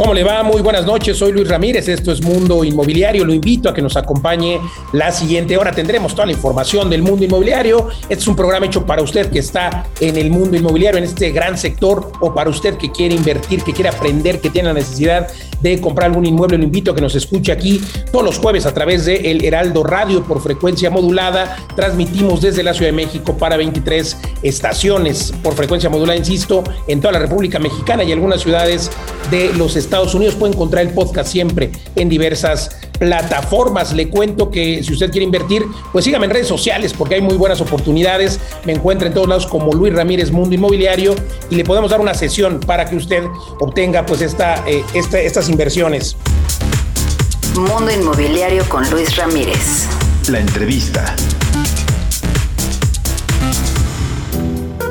¿Cómo le va? Muy buenas noches, soy Luis Ramírez, esto es Mundo Inmobiliario, lo invito a que nos acompañe la siguiente hora, tendremos toda la información del mundo inmobiliario, este es un programa hecho para usted que está en el mundo inmobiliario, en este gran sector, o para usted que quiere invertir, que quiere aprender, que tiene la necesidad de comprar algún inmueble, lo invito a que nos escuche aquí todos los jueves a través de El Heraldo Radio por frecuencia modulada, transmitimos desde la Ciudad de México para 23 estaciones por frecuencia modulada, insisto, en toda la República Mexicana y algunas ciudades de los Estados Unidos. Puede encontrar el podcast siempre en diversas plataformas. Le cuento que si usted quiere invertir, pues sígame en redes sociales porque hay muy buenas oportunidades. Me encuentra en todos lados como Luis Ramírez Mundo Inmobiliario y le podemos dar una sesión para que usted obtenga pues esta, eh, estas inversiones. Mundo Inmobiliario con Luis Ramírez. La entrevista.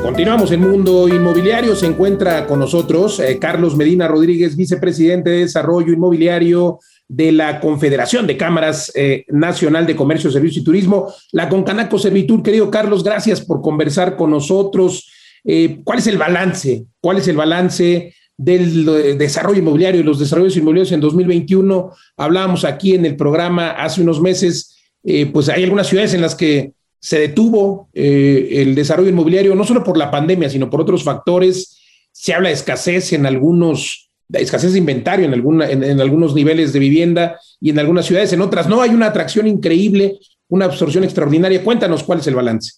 Continuamos en Mundo Inmobiliario. Se encuentra con nosotros eh, Carlos Medina Rodríguez, vicepresidente de Desarrollo Inmobiliario de la Confederación de Cámaras eh, Nacional de Comercio, Servicio y Turismo, la Concanaco Servitur. Querido Carlos, gracias por conversar con nosotros. Eh, ¿Cuál es el balance? ¿Cuál es el balance del desarrollo inmobiliario y los desarrollos inmobiliarios en 2021? Hablábamos aquí en el programa hace unos meses, pues hay algunas ciudades en las que se detuvo eh, el desarrollo inmobiliario, no solo por la pandemia, sino por otros factores. Se habla de escasez en algunos, escasez de inventario en, alguna, en, algunos niveles de vivienda y en algunas ciudades, en otras no. Hay una atracción increíble, una absorción extraordinaria. Cuéntanos cuál es el balance.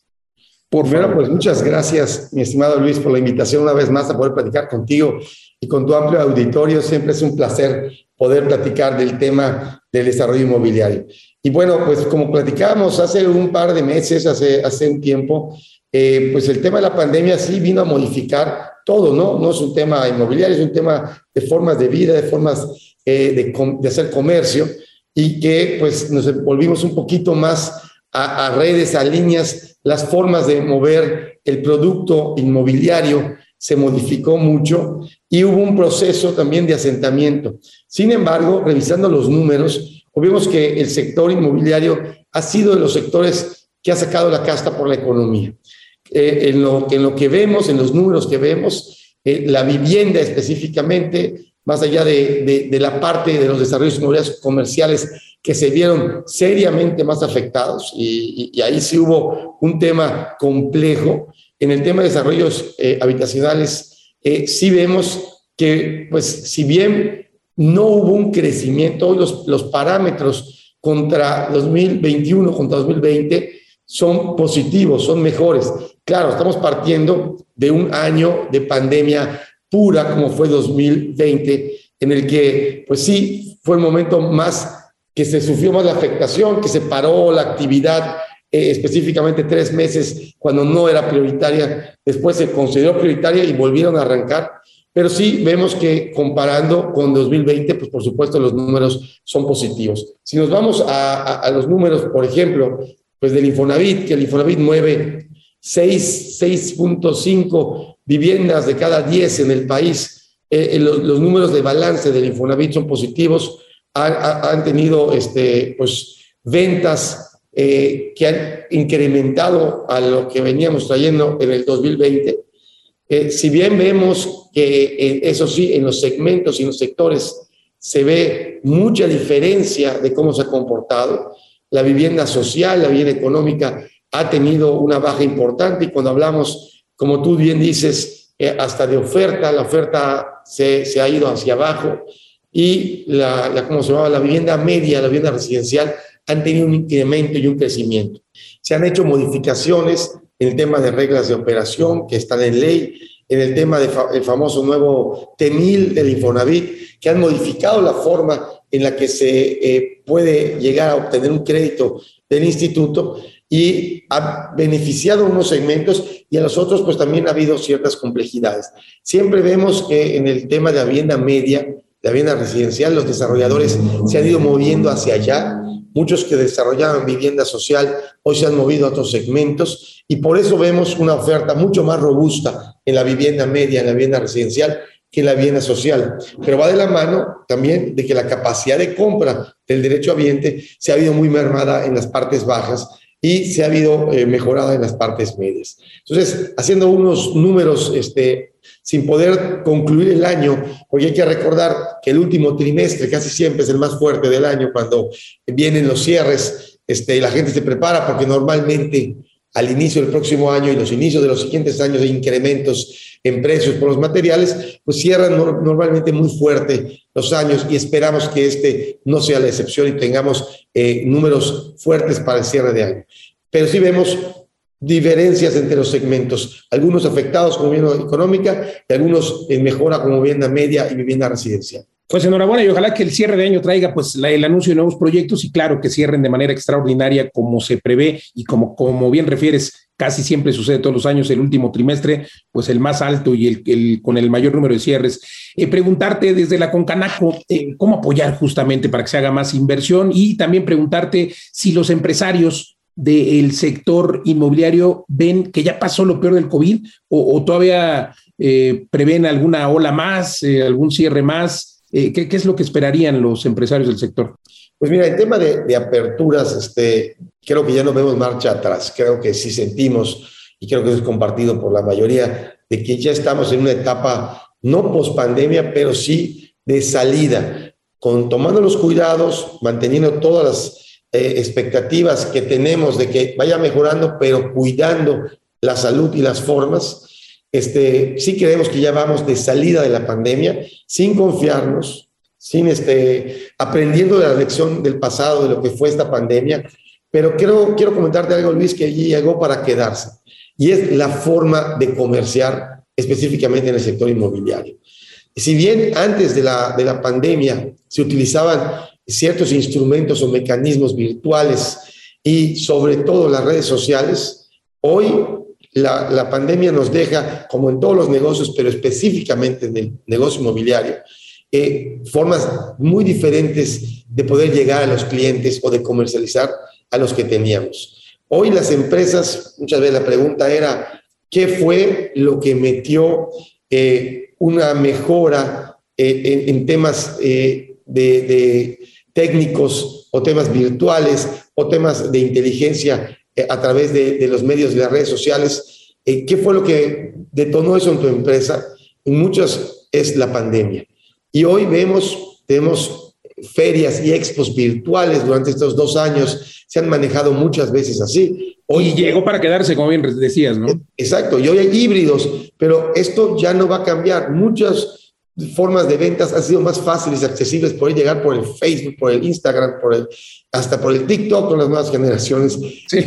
Por favor. pues muchas gracias, mi estimado Luis, por la invitación una vez más a poder platicar contigo y con tu amplio auditorio. Siempre es un placer poder platicar del tema del desarrollo inmobiliario. Y bueno, pues como platicábamos hace un par de meses, hace, hace un tiempo, eh, pues el tema de la pandemia sí vino a modificar todo, ¿no? No es un tema inmobiliario, es un tema de formas de vida, de formas eh, de, hacer comercio y que pues nos volvimos un poquito más a, a redes, a líneas, las formas de mover el producto inmobiliario se modificó mucho y hubo un proceso también de asentamiento. Sin embargo, revisando los números, vemos que el sector inmobiliario ha sido de los sectores que ha sacado la casta por la economía. Eh, en, lo, en, lo, que vemos, en los números que vemos, eh, la vivienda específicamente, más allá de, de, la parte de los desarrollos inmobiliarios comerciales que se vieron seriamente más afectados, y, y, y ahí sí hubo un tema complejo, en el tema de desarrollos eh, habitacionales, eh, sí vemos que, pues, si bien no hubo un crecimiento, los, los parámetros contra 2021, contra 2020, son positivos, son mejores. Claro, estamos partiendo de un año de pandemia pura como fue 2020, en el que, pues sí, fue el momento más que se sufrió más la afectación, que se paró la actividad eh, específicamente tres meses cuando no era prioritaria, después se consideró prioritaria y volvieron a arrancar. Pero sí vemos que comparando con 2020, pues por supuesto los números son positivos. Si nos vamos a, a, los números, por ejemplo, pues del Infonavit, que el Infonavit mueve 6.5 viviendas de cada 10 en el país, eh, los, los, números de balance del Infonavit son positivos, han, han tenido este, pues, ventas eh, que han incrementado a lo que veníamos trayendo en el 2020. Eh, si bien vemos que, eh, eso sí, en los segmentos y en los sectores se ve mucha diferencia de cómo se ha comportado, la vivienda social, la vivienda económica ha tenido una baja importante y cuando hablamos, como tú bien dices, eh, hasta de oferta, la oferta se, se, ha ido hacia abajo y la, la, ¿cómo se llama? La vivienda media, la vivienda residencial han tenido un incremento y un crecimiento. Se han hecho modificaciones en el tema de reglas de operación que están en ley, en el tema del famoso nuevo TEMIL del Infonavit, que han modificado la forma en la que se eh, puede llegar a obtener un crédito del instituto y ha beneficiado unos segmentos y a los otros pues también ha habido ciertas complejidades. Siempre vemos que en el tema de la vivienda media, la vivienda residencial, los desarrolladores se han ido moviendo hacia allá Muchos que desarrollaban vivienda social hoy se han movido a otros segmentos y por eso vemos una oferta mucho más robusta en la vivienda media, en la vivienda residencial, que la vivienda social, pero va de la mano también de que la capacidad de compra del derecho ambiente se ha habido muy mermada en las partes bajas y se ha habido eh, mejorada en las partes medias. Entonces, haciendo unos números este, sin poder concluir el año, porque hay que recordar que el último trimestre casi siempre es el más fuerte del año cuando vienen los cierres, este, la gente se prepara porque normalmente al inicio del próximo año y los inicios de los siguientes años de incrementos en precios por los materiales, pues cierran normalmente muy fuerte los años y esperamos que este no sea la excepción y tengamos eh, números fuertes para el cierre de año. Pero sí vemos diferencias entre los segmentos, algunos afectados como vivienda económica y algunos en mejora como vivienda media y vivienda residencial. Pues enhorabuena y ojalá que el cierre de año traiga pues el anuncio de nuevos proyectos y claro que cierren de manera extraordinaria como se prevé y como, como bien refieres, casi siempre sucede todos los años, el último trimestre, pues el más alto y el, con el mayor número de cierres. Eh, preguntarte desde la Concanaco eh, cómo apoyar justamente para que se haga más inversión y también preguntarte si los empresarios del sector inmobiliario ven que ya pasó lo peor del COVID o, todavía eh, prevén alguna ola más, algún cierre más eh, ¿qué, es lo que esperarían los empresarios del sector? Pues mira, el tema de, aperturas, este, creo que ya no vemos marcha atrás. Creo que sí sentimos, y creo que es compartido por la mayoría, de que ya estamos en una etapa no post pandemia, pero sí de salida, con tomando los cuidados, manteniendo todas las eh, expectativas que tenemos de que vaya mejorando, pero cuidando la salud y las formas este, sí creemos que ya vamos de salida de la pandemia, sin confiarnos, sin este, aprendiendo de la lección del pasado, de lo que fue esta pandemia. Pero quiero, quiero comentarte algo, Luis, que allí llegó para quedarse. Y es la forma de comerciar específicamente en el sector inmobiliario. Si bien antes de la, de la pandemia se utilizaban ciertos instrumentos o mecanismos virtuales y sobre todo las redes sociales, hoy la, pandemia nos deja, como en todos los negocios, pero específicamente en el negocio inmobiliario, eh, formas muy diferentes de poder llegar a los clientes o de comercializar a los que teníamos. Hoy las empresas, muchas veces la pregunta era, ¿qué fue lo que metió eh, una mejora eh, en, temas de técnicos o temas virtuales o temas de inteligencia eh, a través de, los medios de las redes sociales. Eh, ¿Qué fue lo que detonó eso en tu empresa? En muchas es la pandemia. Y hoy vemos, tenemos ferias y expos virtuales durante estos dos años, se han manejado muchas veces así. Hoy y llegó para quedarse, como bien decías, ¿no? Exacto, y hoy hay híbridos, pero esto ya no va a cambiar. Muchas formas de ventas han sido más fáciles y accesibles, poder llegar por el Facebook, por el Instagram, por el, hasta por el TikTok con las nuevas generaciones. Sí.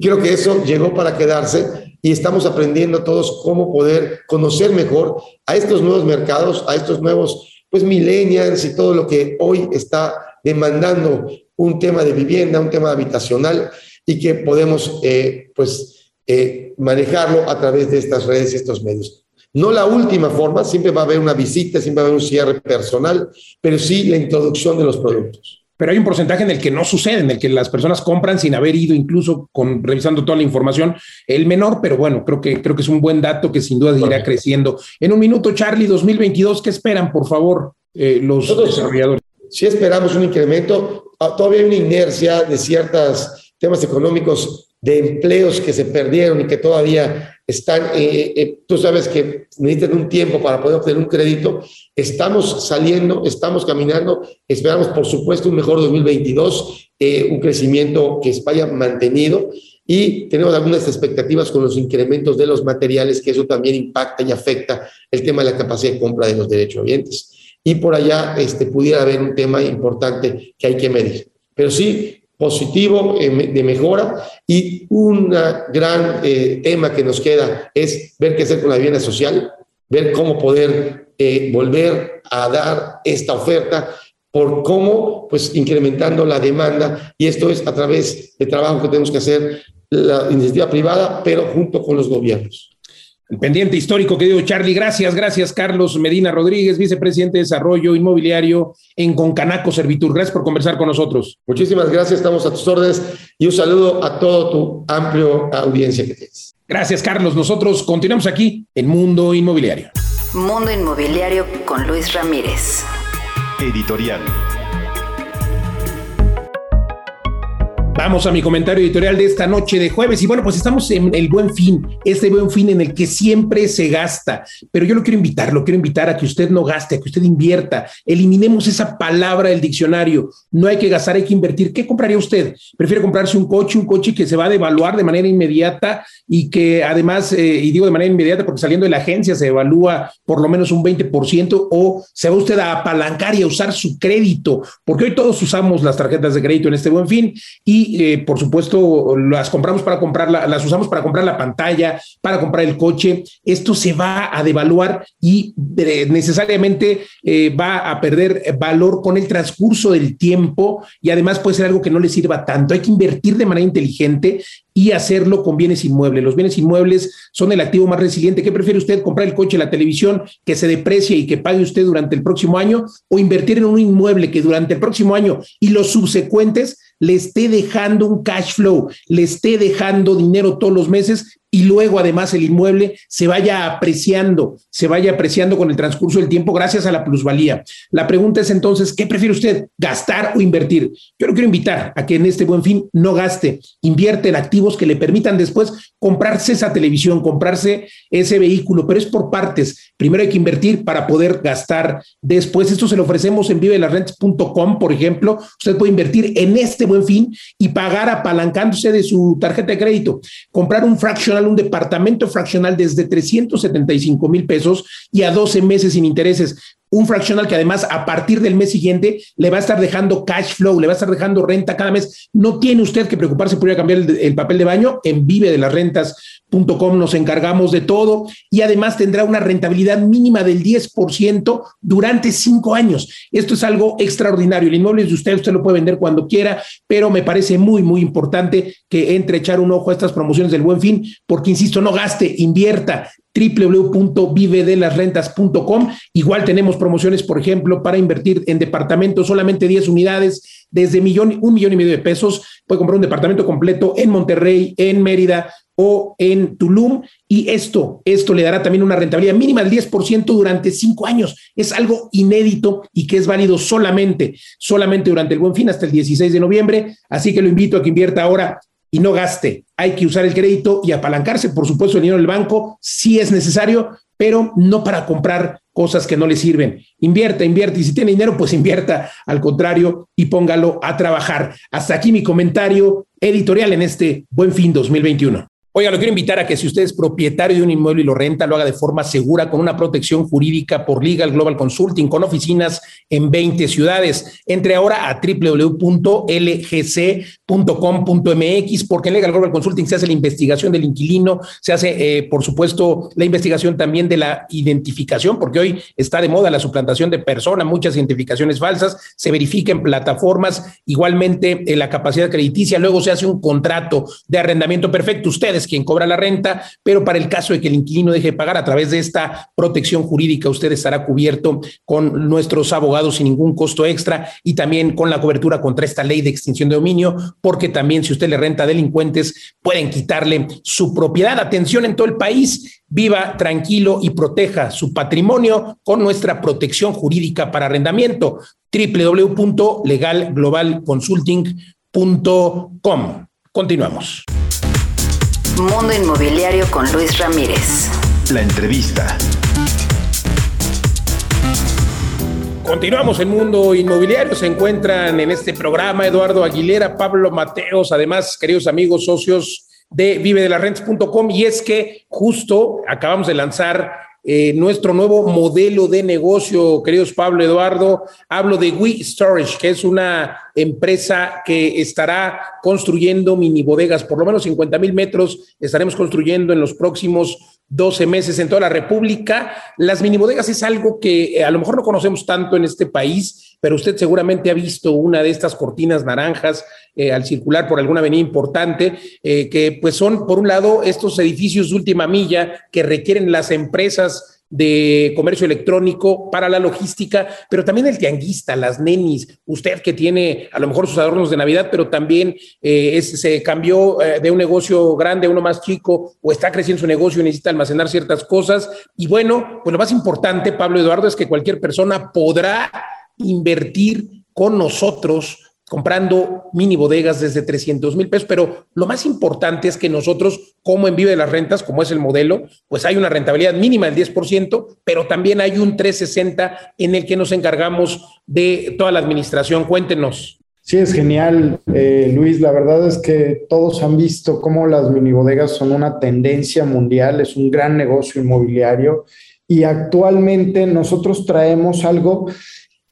Creo que eso llegó para quedarse y estamos aprendiendo todos cómo poder conocer mejor a estos nuevos mercados, a estos nuevos pues millennials y todo lo que hoy está demandando un tema de vivienda, un tema habitacional y que podemos eh, pues eh, manejarlo a través de estas redes y estos medios. No la última forma, siempre va a haber una visita, siempre va a haber un cierre personal, pero sí la introducción de los productos. Pero hay un porcentaje en el que no sucede, en el que las personas compran sin haber ido, incluso con revisando toda la información, el menor, pero bueno, creo que creo que es un buen dato que sin duda irá creciendo. En un minuto, Charlie, 2022, ¿qué esperan, por favor, eh, los desarrolladores? Sí esperamos un incremento. Ah, todavía hay una inercia de ciertos temas económicos de empleos que se perdieron y que todavía están, eh, eh, tú sabes que necesitan un tiempo para poder obtener un crédito. Estamos saliendo, estamos caminando, esperamos por supuesto un mejor 2022, eh, un crecimiento que vaya mantenido y tenemos algunas expectativas con los incrementos de los materiales, que eso también impacta y afecta el tema de la capacidad de compra de los derechos oyentes. Y por allá este, pudiera haber un tema importante que hay que medir. Pero sí, positivo eh, de mejora y un gran eh, tema que nos queda es ver qué hacer con la vivienda social, ver cómo poder eh, volver a dar esta oferta por cómo, pues incrementando la demanda y esto es a través de trabajo que tenemos que hacer la iniciativa privada, pero junto con los gobiernos. El pendiente histórico, querido Charlie. Gracias, gracias, Carlos Medina Rodríguez, vicepresidente de Desarrollo Inmobiliario en Concanaco Servitur. Gracias por conversar con nosotros. Muchísimas gracias, estamos a tus órdenes y un saludo a todo tu amplio audiencia que tienes. Gracias, Carlos. Nosotros continuamos aquí en Mundo Inmobiliario. Mundo Inmobiliario con Luis Ramírez. Editorial. Vamos a mi comentario editorial de esta noche de jueves. Y bueno, pues estamos en el buen fin, este buen fin en el que siempre se gasta. Pero yo lo quiero invitar, lo quiero invitar a que usted no gaste, a que usted invierta. Eliminemos esa palabra del diccionario. No hay que gastar, hay que invertir. ¿Qué compraría usted? ¿Prefiere comprarse un coche, un coche que se va a devaluar de manera inmediata y que además, eh, y digo de manera inmediata porque saliendo de la agencia se evalúa por lo menos un 20% o se va usted a apalancar y a usar su crédito? Porque hoy todos usamos las tarjetas de crédito en este buen fin y eh, por supuesto, las compramos para comprar, las usamos para comprar la pantalla, para comprar el coche. Esto se va a devaluar y eh, necesariamente eh, va a perder valor con el transcurso del tiempo y además puede ser algo que no le sirva tanto. Hay que invertir de manera inteligente y hacerlo con bienes inmuebles. Los bienes inmuebles son el activo más resiliente. ¿Qué prefiere usted? ¿Comprar el coche, la televisión que se deprecie y que pague usted durante el próximo año o invertir en un inmueble que durante el próximo año y los subsecuentes le esté dejando un cash flow, le esté dejando dinero todos los meses y luego además el inmueble se vaya apreciando, se vaya apreciando con el transcurso del tiempo gracias a la plusvalía. La pregunta es entonces, ¿qué prefiere usted, gastar o invertir? Yo lo quiero invitar a que en este buen fin no gaste, invierte en activos que le permitan después comprarse esa televisión, comprarse ese vehículo, pero es por partes. Primero hay que invertir para poder gastar después. Esto se lo ofrecemos en vivelarrentes.com, por ejemplo. Usted puede invertir en este buen fin y pagar apalancándose de su tarjeta de crédito, comprar un un departamento fraccional desde 375 mil pesos y a 12 meses sin intereses. Un fraccional que además a partir del mes siguiente le va a estar dejando cash flow, le va a estar dejando renta cada mes. No tiene usted que preocuparse por ir a cambiar el, el papel de baño. En Vive de las Rentas.com nos encargamos de todo y además tendrá una rentabilidad mínima del 10% durante cinco años. Esto es algo extraordinario. El inmueble es de usted, usted lo puede vender cuando quiera, pero me parece muy, muy importante que entre echar un ojo a estas promociones del buen fin, porque insisto, no gaste, invierta www.vivedelasrentas.com. Igual tenemos promociones, por ejemplo, para invertir en departamentos, solamente 10 unidades, desde millón, un millón y medio de pesos. Puede comprar un departamento completo en Monterrey, en Mérida o en Tulum. Y esto, esto le dará también una rentabilidad mínima del 10% durante cinco años. Es algo inédito y que es válido solamente, solamente durante el buen fin hasta el 16 de noviembre. Así que lo invito a que invierta ahora y no gaste. Hay que usar el crédito y apalancarse, por supuesto, el dinero del banco si es necesario, pero no para comprar cosas que no le sirven. Invierta, invierta y si tiene dinero, pues invierta al contrario y póngalo a trabajar. Hasta aquí mi comentario editorial en este Buen Fin 2021. Oiga, lo quiero invitar a que si usted es propietario de un inmueble y lo renta, lo haga de forma segura con una protección jurídica por Legal Global Consulting con oficinas en 20 ciudades. Entre ahora a www.lgc.com.mx porque en Legal Global Consulting se hace la investigación del inquilino, se hace, eh, por supuesto, la investigación también de la identificación, porque hoy está de moda la suplantación de personas, muchas identificaciones falsas, se verifica en plataformas, igualmente en la capacidad crediticia, luego se hace un contrato de arrendamiento perfecto. Ustedes quien cobra la renta, pero para el caso de que el inquilino deje de pagar a través de esta protección jurídica, usted estará cubierto con nuestros abogados sin ningún costo extra y también con la cobertura contra esta ley de extinción de dominio, porque también si usted le renta a delincuentes, pueden quitarle su propiedad. Atención en todo el país, viva tranquilo y proteja su patrimonio con nuestra protección jurídica para arrendamiento www.legalglobalconsulting.com. Continuamos. Mundo Inmobiliario con Luis Ramírez. La entrevista. Continuamos en Mundo Inmobiliario. Se encuentran en este programa Eduardo Aguilera, Pablo Mateos, además, queridos amigos, socios de vivedelarrentes.com. Y es que justo acabamos de lanzar eh, nuestro nuevo modelo de negocio, queridos Pablo Eduardo. Hablo de We Storage, que es una empresa que estará construyendo mini bodegas, por lo menos 50 mil metros estaremos construyendo en los próximos 12 meses en toda la República. Las mini bodegas es algo que eh, a lo mejor no conocemos tanto en este país, pero usted seguramente ha visto una de estas cortinas naranjas eh, al circular por alguna avenida importante, eh, que pues son, por un lado, estos edificios de última milla que requieren las empresas de comercio electrónico para la logística, pero también el tianguista, las nenis, usted que tiene a lo mejor sus adornos de Navidad, pero también eh, se cambió de un negocio grande a uno más chico o está creciendo su negocio y necesita almacenar ciertas cosas. Y bueno, pues lo más importante, Pablo Eduardo, es que cualquier persona podrá invertir con nosotros comprando mini bodegas desde 300 mil pesos, pero lo más importante es que nosotros, como en Vive de las Rentas, como es el modelo, pues hay una rentabilidad mínima del 10%, pero también hay un 360 en el que nos encargamos de toda la administración. Cuéntenos. Sí, es genial, eh, Luis. La verdad es que todos han visto cómo las mini bodegas son una tendencia mundial, es un gran negocio inmobiliario y actualmente nosotros traemos algo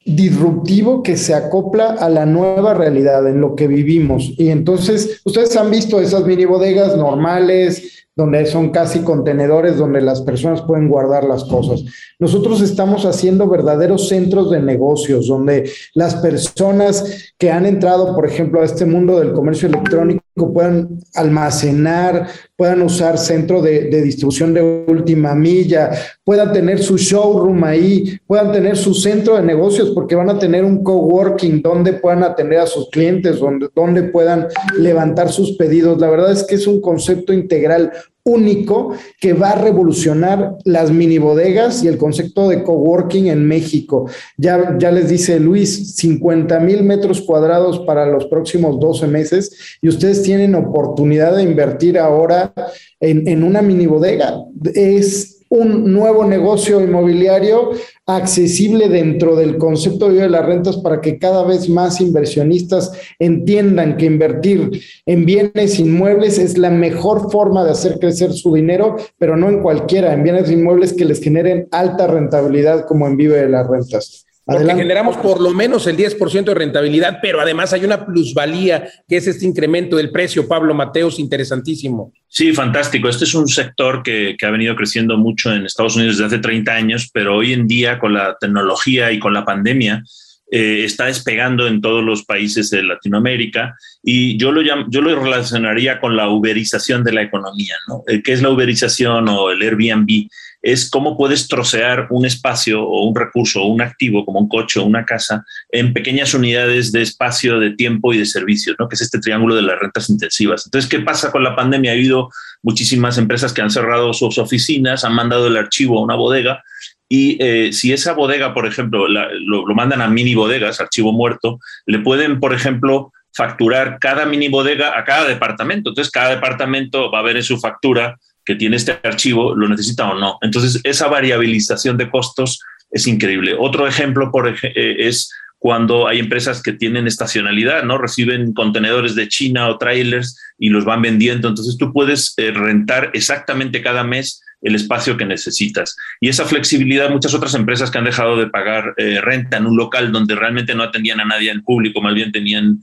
disruptivo que se acopla a la nueva realidad en lo que vivimos. Y entonces, ustedes han visto esas mini bodegas normales, donde son casi contenedores donde las personas pueden guardar las cosas. Nosotros estamos haciendo verdaderos centros de negocios, donde las personas que han entrado, por ejemplo, a este mundo del comercio electrónico puedan almacenar, puedan usar centro de, distribución de última milla, puedan tener su showroom ahí, puedan tener su centro de negocios, porque van a tener un coworking donde puedan atender a sus clientes, donde, donde puedan levantar sus pedidos. La verdad es que es un concepto integral único que va a revolucionar las mini bodegas y el concepto de coworking en México. Ya, ya les dice Luis, 50 mil metros cuadrados para los próximos 12 meses y ustedes tienen oportunidad de invertir ahora en, en una mini bodega. Es un nuevo negocio inmobiliario accesible dentro del concepto de las rentas para que cada vez más inversionistas entiendan que invertir en bienes inmuebles es la mejor forma de hacer crecer su dinero, pero no en cualquiera, en bienes inmuebles que les generen alta rentabilidad como en Vive de las Rentas. Porque generamos por lo menos el 10% de rentabilidad, pero además hay una plusvalía, que es este incremento del precio, Pablo Mateos, interesantísimo. Sí, fantástico. Este es un sector que, que, ha venido creciendo mucho en Estados Unidos desde hace 30 años, pero hoy en día con la tecnología y con la pandemia eh, está despegando en todos los países de Latinoamérica y yo lo, yo lo relacionaría con la uberización de la economía. ¿no? Eh, ¿Qué es la uberización o el Airbnb? Es cómo puedes trocear un espacio o un recurso o un activo como un coche o una casa en pequeñas unidades de espacio, de tiempo y de servicios, ¿no? que es este triángulo de las rentas intensivas. Entonces, ¿qué pasa con la pandemia? Ha habido muchísimas empresas que han cerrado sus oficinas, han mandado el archivo a una bodega y eh, si esa bodega, por ejemplo, lo, lo mandan a mini bodegas, archivo muerto, le pueden, por ejemplo, facturar cada mini bodega a cada departamento. Entonces, cada departamento va a ver en su factura que tiene este archivo lo necesita o no. Entonces, esa variabilización de costos es increíble. Otro ejemplo por eh, es cuando hay empresas que tienen estacionalidad, ¿no? Reciben contenedores de China o trailers y los van vendiendo. Entonces, tú puedes eh, rentar exactamente cada mes el espacio que necesitas. Y esa flexibilidad, muchas otras empresas que han dejado de pagar eh, renta en un local donde realmente no atendían a nadie en público, más bien tenían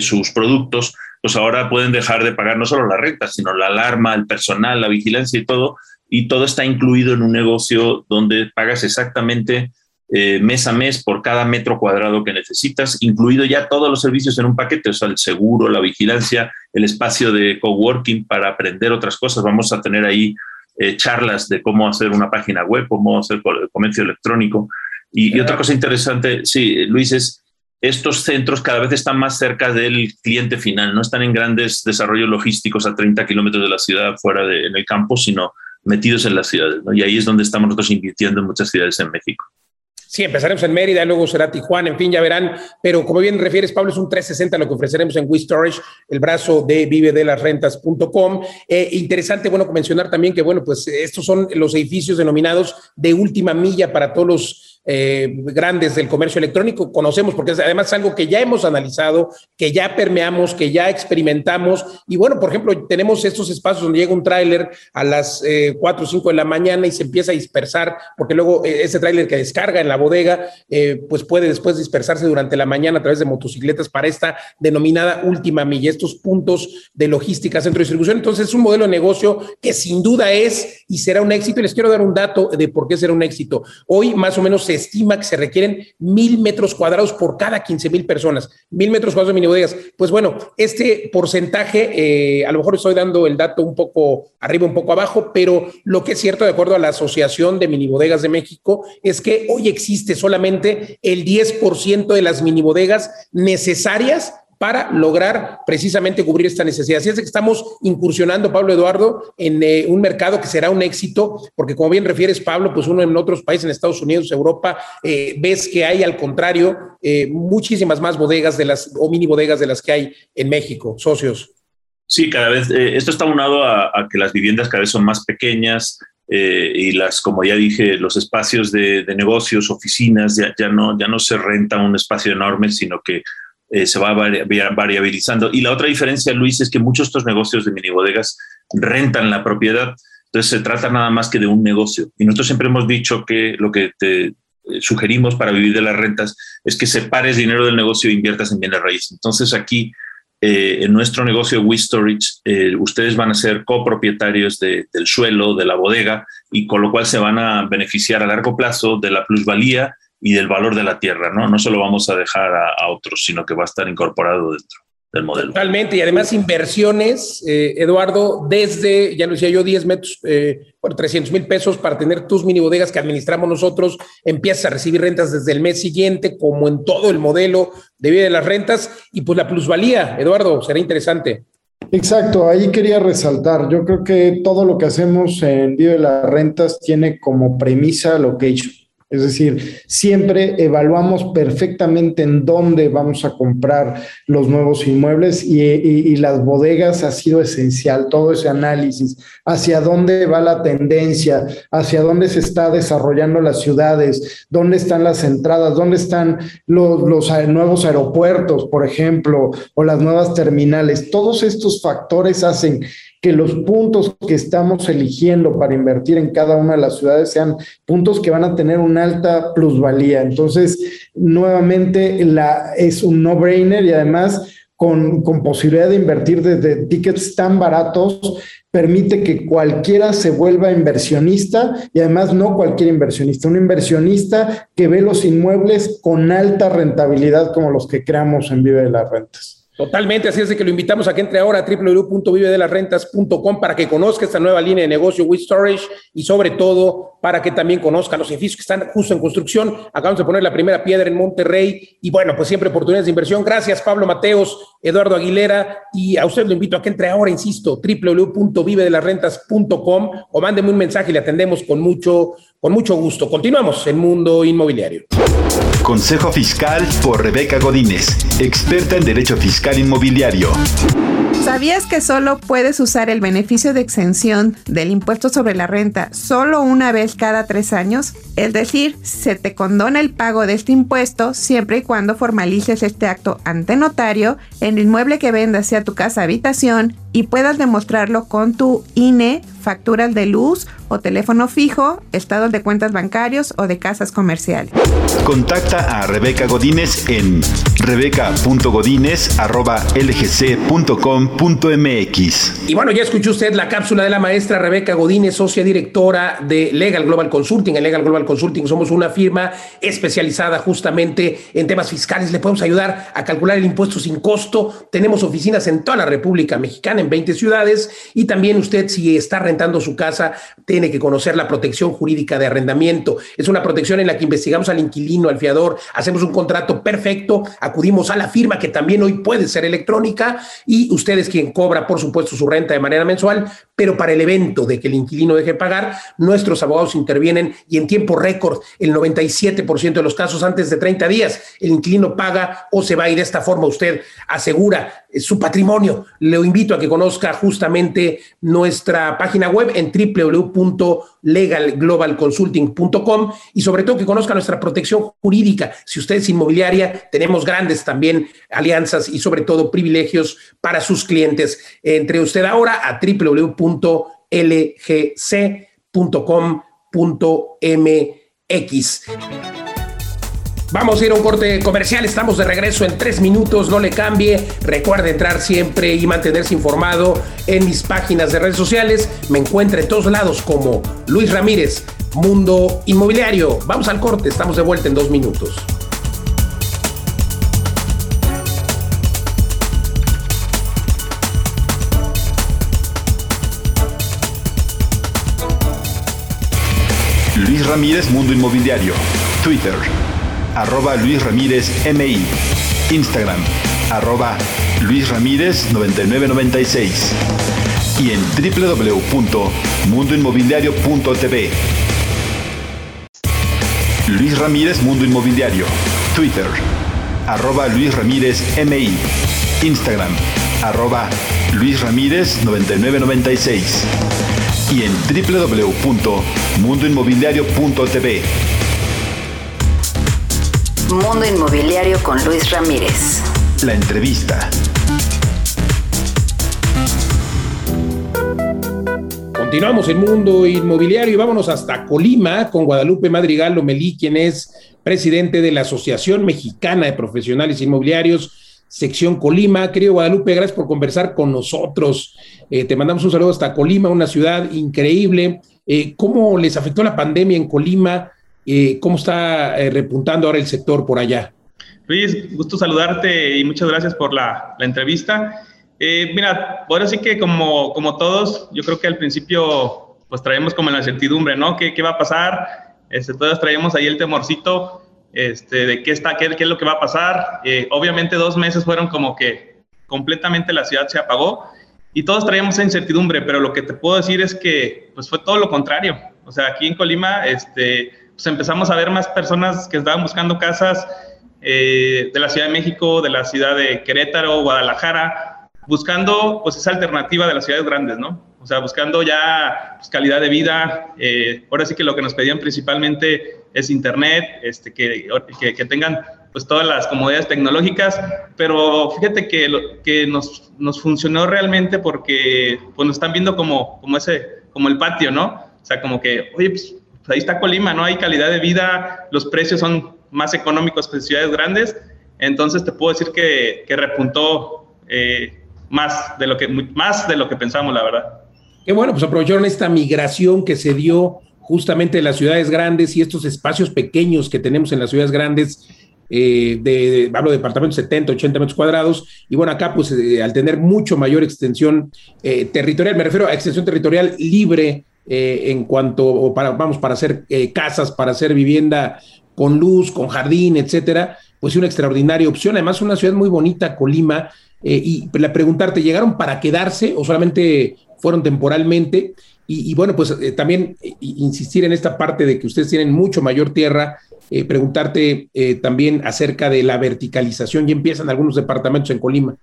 sus productos, pues ahora pueden dejar de pagar no solo la renta, sino la alarma, el personal, la vigilancia y todo, y todo está incluido en un negocio donde pagas exactamente eh, mes a mes por cada metro cuadrado que necesitas, incluido ya todos los servicios en un paquete, o sea, el seguro, la vigilancia, el espacio de coworking para aprender otras cosas. Vamos a tener ahí eh, charlas de cómo hacer una página web, cómo hacer comercio electrónico. Y, y otra cosa interesante, sí, Luis, es estos centros cada vez están más cerca del cliente final, no están en grandes desarrollos logísticos a 30 kilómetros de la ciudad, fuera de, en el campo, sino metidos en las ciudades. Y ahí es donde estamos nosotros invirtiendo en muchas ciudades en México. Sí, empezaremos en Mérida, luego será Tijuana, en fin, ya verán. Pero como bien refieres, Pablo, es un 360 lo que ofreceremos en WeStorage, el brazo de vive de las rentas.com. Eh, interesante, bueno, mencionar también que, bueno, pues estos son los edificios denominados de última milla para todos los eh, grandes del comercio electrónico, conocemos, porque es además algo que ya hemos analizado, que ya permeamos, que ya experimentamos. Y bueno, por ejemplo, tenemos estos espacios donde llega un tráiler a las eh, 4 o 5 de la mañana y se empieza a dispersar, porque luego eh, ese tráiler que descarga en la bodega, eh, pues puede después dispersarse durante la mañana a través de motocicletas para esta denominada última milla, estos puntos de logística, centro de distribución. Entonces es un modelo de negocio que sin duda es y será un éxito. Y les quiero dar un dato de por qué será un éxito. Hoy más o menos estima que se requieren mil metros cuadrados por cada 15 mil personas, mil metros cuadrados de mini bodegas. Pues bueno, este porcentaje, eh, a lo mejor estoy dando el dato un poco arriba, un poco abajo, pero lo que es cierto, de acuerdo a la Asociación de Mini Bodegas de México, es que hoy existe solamente el 10% de las mini bodegas necesarias para lograr precisamente cubrir esta necesidad. Así es que estamos incursionando, Pablo Eduardo, en eh, un mercado que será un éxito, porque como bien refieres, Pablo, pues uno en otros países, en Estados Unidos, Europa, eh, ves que hay al contrario eh, muchísimas más bodegas de las o mini bodegas de las que hay en México, socios. Sí, cada vez, esto está unado a, que las viviendas cada vez son más pequeñas, y las, como ya dije, los espacios de, negocios, oficinas, ya, ya, no, ya no se renta un espacio enorme, sino que eh, se va variabilizando. Y la otra diferencia, Luis, es que muchos de estos negocios de mini bodegas rentan la propiedad. Entonces se trata nada más que de un negocio. Y nosotros siempre hemos dicho que lo que te eh, sugerimos para vivir de las rentas es que separes dinero del negocio e inviertas en bienes raíces. Entonces aquí, eh, en nuestro negocio We Storage, ustedes van a ser copropietarios del suelo, de la bodega, y con lo cual se van a beneficiar a largo plazo de la plusvalía y del valor de la tierra, ¿no? No se lo vamos a dejar a, otros, sino que va a estar incorporado dentro del modelo. Totalmente, y además inversiones, eh, Eduardo, desde, ya lo decía yo, 10 metros eh, por 300 mil pesos para tener tus mini bodegas que administramos nosotros, empiezas a recibir rentas desde el mes siguiente, como en todo el modelo de vida de las rentas, y pues la plusvalía, Eduardo, será interesante. Exacto, ahí quería resaltar, yo creo que todo lo que hacemos en Vida de las Rentas tiene como premisa location. Es decir, siempre evaluamos perfectamente en dónde vamos a comprar los nuevos inmuebles y, las bodegas ha sido esencial, todo ese análisis, hacia dónde va la tendencia, hacia dónde se está desarrollando las ciudades, dónde están las entradas, dónde están los, los nuevos aeropuertos, por ejemplo, o las nuevas terminales. Todos estos factores hacen que los puntos que estamos eligiendo para invertir en cada una de las ciudades sean puntos que van a tener una alta plusvalía. Entonces, nuevamente, es un no-brainer y además con, con, posibilidad de invertir desde tickets tan baratos, permite que cualquiera se vuelva inversionista y además no cualquier inversionista, un inversionista que ve los inmuebles con alta rentabilidad como los que creamos en Vive de las Rentas. Totalmente, así es de que lo invitamos a que entre ahora a www.vivedelasrentas.com para que conozca esta nueva línea de negocio with storage y sobre todo para que también conozca los edificios que están justo en construcción. Acabamos de poner la primera piedra en Monterrey y bueno, pues siempre oportunidades de inversión. Gracias Pablo Mateos, Eduardo Aguilera y a usted lo invito a que entre ahora, insisto, www.vivedelasrentas.com o mándeme un mensaje y le atendemos con mucho, con mucho gusto. Continuamos en Mundo Inmobiliario. Consejo Fiscal por Rebeca Godínez, experta en Derecho Fiscal Inmobiliario. ¿Sabías que solo puedes usar el beneficio de exención del impuesto sobre la renta solo una vez cada tres años? Es decir, se te condona el pago de este impuesto siempre y cuando formalices este acto ante notario en el inmueble que vendas sea tu casa habitación y puedas demostrarlo con tu INE, facturas de luz o teléfono fijo, estados de cuentas bancarios o de casas comerciales. Contacta a Rebeca Godínez en rebeca.godínez.lgc.com.mx. Y bueno, ya escuchó usted la cápsula de la maestra Rebeca Godínez, socia directora de Legal Global Consulting. En Legal Global Consulting somos una firma especializada justamente en temas fiscales. Le podemos ayudar a calcular el impuesto sin costo. Tenemos oficinas en toda la República Mexicana en 20 ciudades y también usted si está rentando su casa tiene que conocer la protección jurídica de arrendamiento. Es una protección en la que investigamos al inquilino, al fiador, hacemos un contrato perfecto, acudimos a la firma que también hoy puede ser electrónica y usted es quien cobra, por supuesto, su renta de manera mensual, pero para el evento de que el inquilino deje pagar, nuestros abogados intervienen y en tiempo récord, el 97% de los casos antes de 30 días, el inquilino paga o se va y de esta forma usted asegura su patrimonio. Le invito a que conozca justamente nuestra página web en www.legalglobalconsulting.com y sobre todo que conozca nuestra protección jurídica. Si usted es inmobiliaria, tenemos grandes también alianzas y sobre todo privilegios para sus clientes. Entre usted ahora a www.lgc.com.mx. Vamos a ir a un corte comercial, estamos de regreso en tres minutos, no le cambie. Recuerde entrar siempre y mantenerse informado en mis páginas de redes sociales. Me encuentra en todos lados como Luis Ramírez Mundo Inmobiliario. Vamos al corte, estamos de vuelta en dos minutos. Luis Ramírez Mundo Inmobiliario. Twitter. Arroba Luis Ramírez MI. Instagram. Arroba Luis Ramírez 9996. Y en www.mundoinmobiliario.tv. Luis Ramírez Mundo Inmobiliario. Twitter. Arroba Luis Ramírez MI. Instagram. Arroba Luis Ramírez 9996 y en www.mundoinmobiliario.tv. Mundo Inmobiliario con Luis Ramírez. La entrevista. Continuamos en Mundo Inmobiliario y vámonos hasta Colima con Guadalupe Madrigal Lomelí, quien es presidente de la Asociación Mexicana de Profesionales Inmobiliarios sección Colima. Querido Guadalupe, gracias por conversar con nosotros. Eh, te mandamos un saludo hasta Colima, una ciudad increíble. Eh, ¿Cómo les afectó la pandemia en Colima? Eh, ¿Cómo está repuntando ahora el sector por allá? Luis, gusto saludarte y muchas gracias por la, la entrevista. mira, ahora sí que como, como todos, yo creo que al principio pues traemos como la incertidumbre, ¿no? ¿Qué, qué va a pasar? Este, todas traemos ahí el temorcito este, de qué está, qué, qué, es lo que va a pasar. Eh, obviamente dos meses fueron como que completamente la ciudad se apagó y todos traíamos esa incertidumbre, pero lo que te puedo decir es que pues fue todo lo contrario. O sea, aquí en Colima este, pues empezamos a ver más personas que estaban buscando casas eh, de la Ciudad de México, de la ciudad de Querétaro, Guadalajara, buscando pues esa alternativa de las ciudades grandes, ¿no? O sea, buscando ya pues, calidad de vida. Eh, ahora sí que lo que nos pedían principalmente es internet, este, que, que, tengan pues todas las comodidades tecnológicas, pero fíjate que, lo, que nos, nos, funcionó realmente porque pues nos están viendo como, como, ese, como el patio, ¿no? O sea, como que, oye, pues, ahí está Colima, ¿no? Hay calidad de vida, los precios son más económicos que ciudades grandes, entonces te puedo decir que, que repuntó eh, más, de lo que, más de lo que pensamos, la verdad. Qué bueno, pues aprovecharon esta migración que se dio justamente las ciudades grandes y estos espacios pequeños que tenemos en las ciudades grandes, eh, de, hablo de departamentos 70, 80 metros cuadrados, y bueno, acá pues eh, al tener mucho mayor extensión eh, territorial, me refiero a extensión territorial libre en cuanto, para, vamos, para hacer casas, para hacer vivienda con luz, con jardín, etcétera, pues una extraordinaria opción. Además, una ciudad muy bonita, Colima, y la preguntarte, ¿llegaron para quedarse o solamente fueron temporalmente? Y, bueno, pues eh, también eh, insistir en esta parte de que ustedes tienen mucho mayor tierra, eh, preguntarte también acerca de la verticalización y empiezan algunos departamentos en Colima.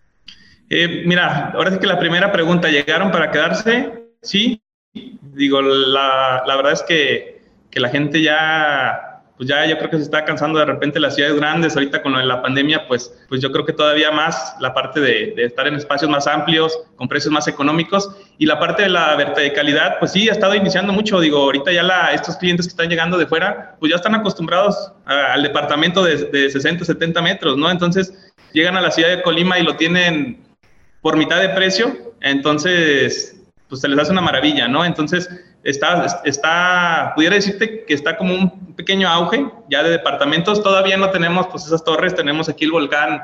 mira, ahora sí que la primera pregunta, ¿llegaron para quedarse? Sí, digo, la, la verdad es que, que la gente ya pues ya yo creo que se está cansando de repente las ciudades grandes, ahorita con la pandemia, pues, pues yo creo que todavía más la parte de, estar en espacios más amplios, con precios más económicos, y la parte de la verticalidad, pues sí, ha estado iniciando mucho, digo, ahorita ya la, estos clientes que están llegando de fuera, pues ya están acostumbrados al departamento de, de 60, 70 metros, ¿no? Entonces llegan a la ciudad de Colima y lo tienen por mitad de precio, entonces pues se les hace una maravilla, ¿no? Entonces, está, está, pudiera decirte que está como un pequeño auge ya de departamentos. Todavía no tenemos pues esas torres, tenemos aquí el volcán